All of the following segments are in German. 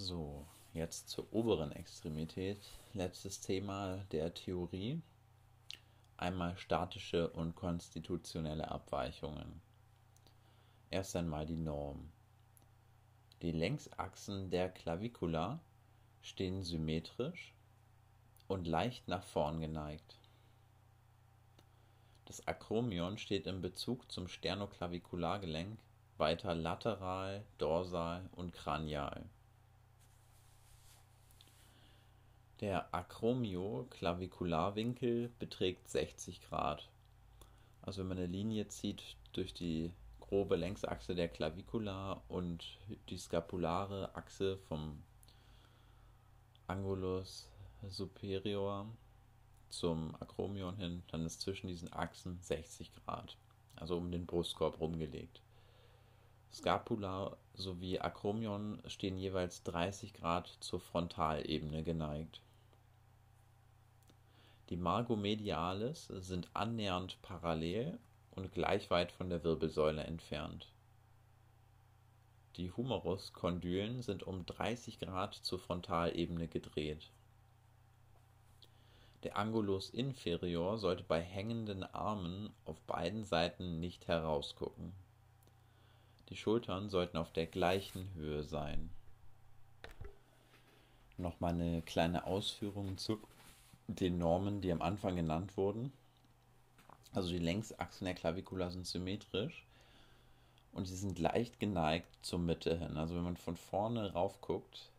So, jetzt zur oberen Extremität. Letztes Thema der Theorie. Einmal statische und konstitutionelle Abweichungen. Erst einmal die Norm. Die Längsachsen der Clavicula stehen symmetrisch und leicht nach vorn geneigt. Das Akromion steht in Bezug zum Sternoklavikulargelenk weiter lateral, dorsal und kranial. Der Acromio-Klavikularwinkel beträgt 60 Grad. Also wenn man eine Linie zieht durch die grobe Längsachse der Klavikula und die skapulare Achse vom Angulus superior zum Akromion hin, dann ist zwischen diesen Achsen 60 Grad, also um den Brustkorb rumgelegt. Scapula sowie Akromion stehen jeweils 30 Grad zur Frontalebene geneigt. Die Margo medialis sind annähernd parallel und gleich weit von der Wirbelsäule entfernt. Die Humeruskondylen sind um 30 Grad zur Frontalebene gedreht. Der Angulus inferior sollte bei hängenden Armen auf beiden Seiten nicht herausgucken. Die Schultern sollten auf der gleichen Höhe sein. Nochmal eine kleine Ausführung zu den Normen, die am Anfang genannt wurden. Also die Längsachsen der Klavikula sind symmetrisch und sie sind leicht geneigt zur Mitte hin. Also wenn man von vorne rauf guckt,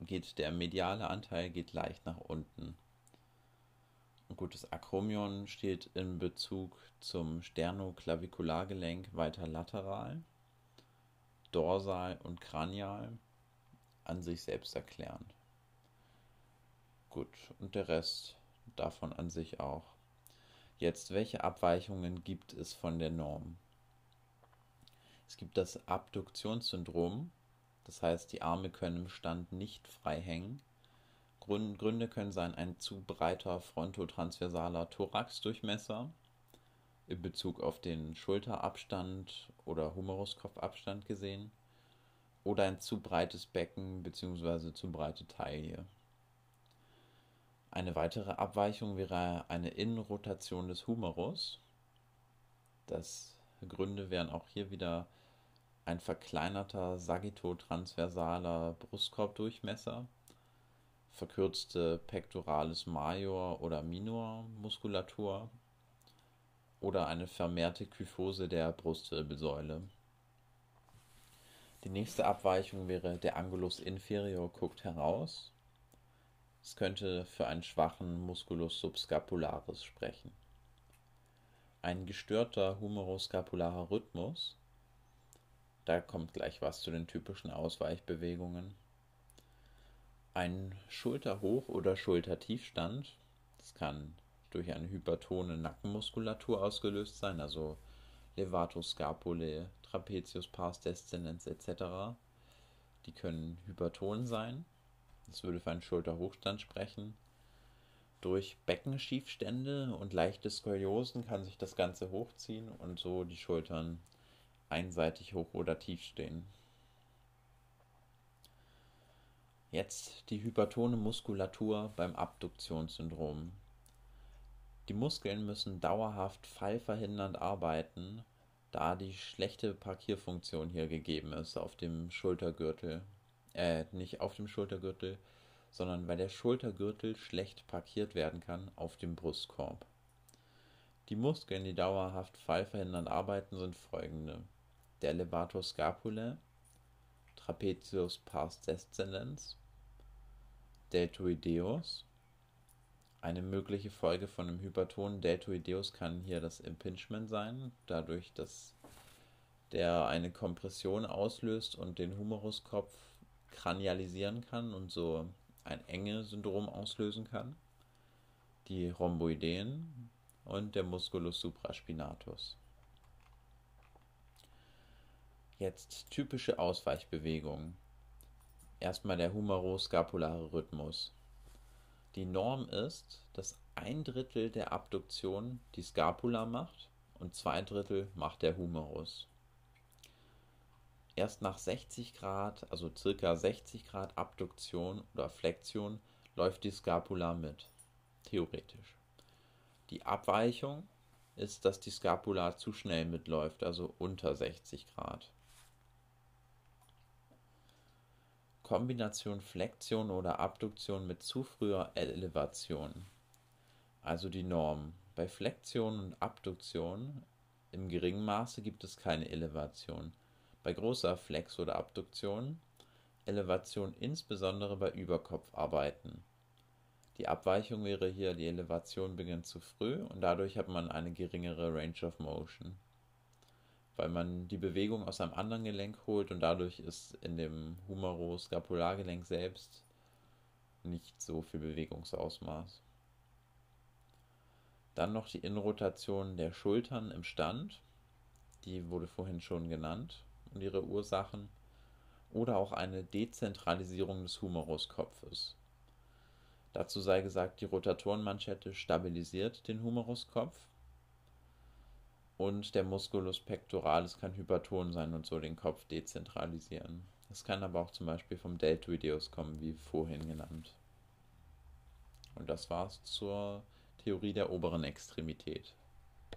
geht der mediale Anteil geht leicht nach unten. Und gut, das Akromion steht in Bezug zum Sternoklavikulargelenk weiter lateral, dorsal und kranial an sich selbst erklärend. Gut, und der Rest davon an sich auch. Jetzt, welche Abweichungen gibt es von der Norm? Es gibt das Abduktionssyndrom, das heißt, die Arme können im Stand nicht frei hängen. Gründe können sein ein zu breiter frontotransversaler Thoraxdurchmesser in Bezug auf den Schulterabstand oder Humeruskopfabstand gesehen oder ein zu breites Becken bzw. zu breite Taille. Eine weitere Abweichung wäre eine Innenrotation des Humerus. Das Gründe wären auch hier wieder ein verkleinerter sagittottransversaler Brustkorbdurchmesser, verkürzte Pectoralis major oder minor Muskulatur oder eine vermehrte Kyphose der Brustwirbelsäule. Die nächste Abweichung wäre der Angulus inferior guckt heraus es könnte für einen schwachen Musculus subscapularis sprechen. Ein gestörter humeroscapularer Rhythmus, da kommt gleich was zu den typischen Ausweichbewegungen. Ein Schulterhoch- oder Schultertiefstand, das kann durch eine hypertone Nackenmuskulatur ausgelöst sein, also Levator scapulae, Trapezius pars descendens etc. Die können hyperton sein das würde für einen Schulterhochstand sprechen. Durch Beckenschiefstände und leichte Skoliosen kann sich das Ganze hochziehen und so die Schultern einseitig hoch oder tief stehen. Jetzt die hypertone Muskulatur beim Abduktionssyndrom. Die Muskeln müssen dauerhaft fallverhindernd arbeiten, da die schlechte Parkierfunktion hier gegeben ist auf dem Schultergürtel äh, nicht auf dem Schultergürtel, sondern weil der Schultergürtel schlecht parkiert werden kann auf dem Brustkorb. Die Muskeln, die dauerhaft fallverhindernd arbeiten, sind folgende. Der Elevator scapulae, Trapezius pars descendens, Deltoideus. Eine mögliche Folge von einem hypertonen Deltoideus kann hier das Impingement sein, dadurch, dass der eine Kompression auslöst und den Humeruskopf kranialisieren kann und so ein Enge-Syndrom auslösen kann. Die Rhomboideen und der Musculus supraspinatus. Jetzt typische Ausweichbewegungen. Erstmal der humeroscapulare Rhythmus. Die Norm ist, dass ein Drittel der Abduktion die Scapula macht und zwei Drittel macht der Humerus. Erst nach 60 Grad, also circa 60 Grad Abduktion oder Flexion, läuft die Scapula mit. Theoretisch. Die Abweichung ist, dass die Scapula zu schnell mitläuft, also unter 60 Grad. Kombination Flexion oder Abduktion mit zu früher Elevation. Also die Norm. Bei Flexion und Abduktion im geringen Maße gibt es keine Elevation. Bei großer Flex- oder Abduktion Elevation insbesondere bei Überkopfarbeiten. Die Abweichung wäre hier, die Elevation beginnt zu früh und dadurch hat man eine geringere Range of Motion weil man die Bewegung aus einem anderen Gelenk holt und dadurch ist in dem Humeroscapulargelenk selbst nicht so viel Bewegungsausmaß. Dann noch die Innenrotation der Schultern im Stand, die wurde vorhin schon genannt und ihre Ursachen, oder auch eine Dezentralisierung des Humeruskopfes. Dazu sei gesagt, die Rotatorenmanschette stabilisiert den Humeruskopf und der Musculus pectoralis kann hyperton sein und so den Kopf dezentralisieren. Das kann aber auch zum Beispiel vom Deltoideus kommen, wie vorhin genannt. Und das war's zur Theorie der oberen Extremität.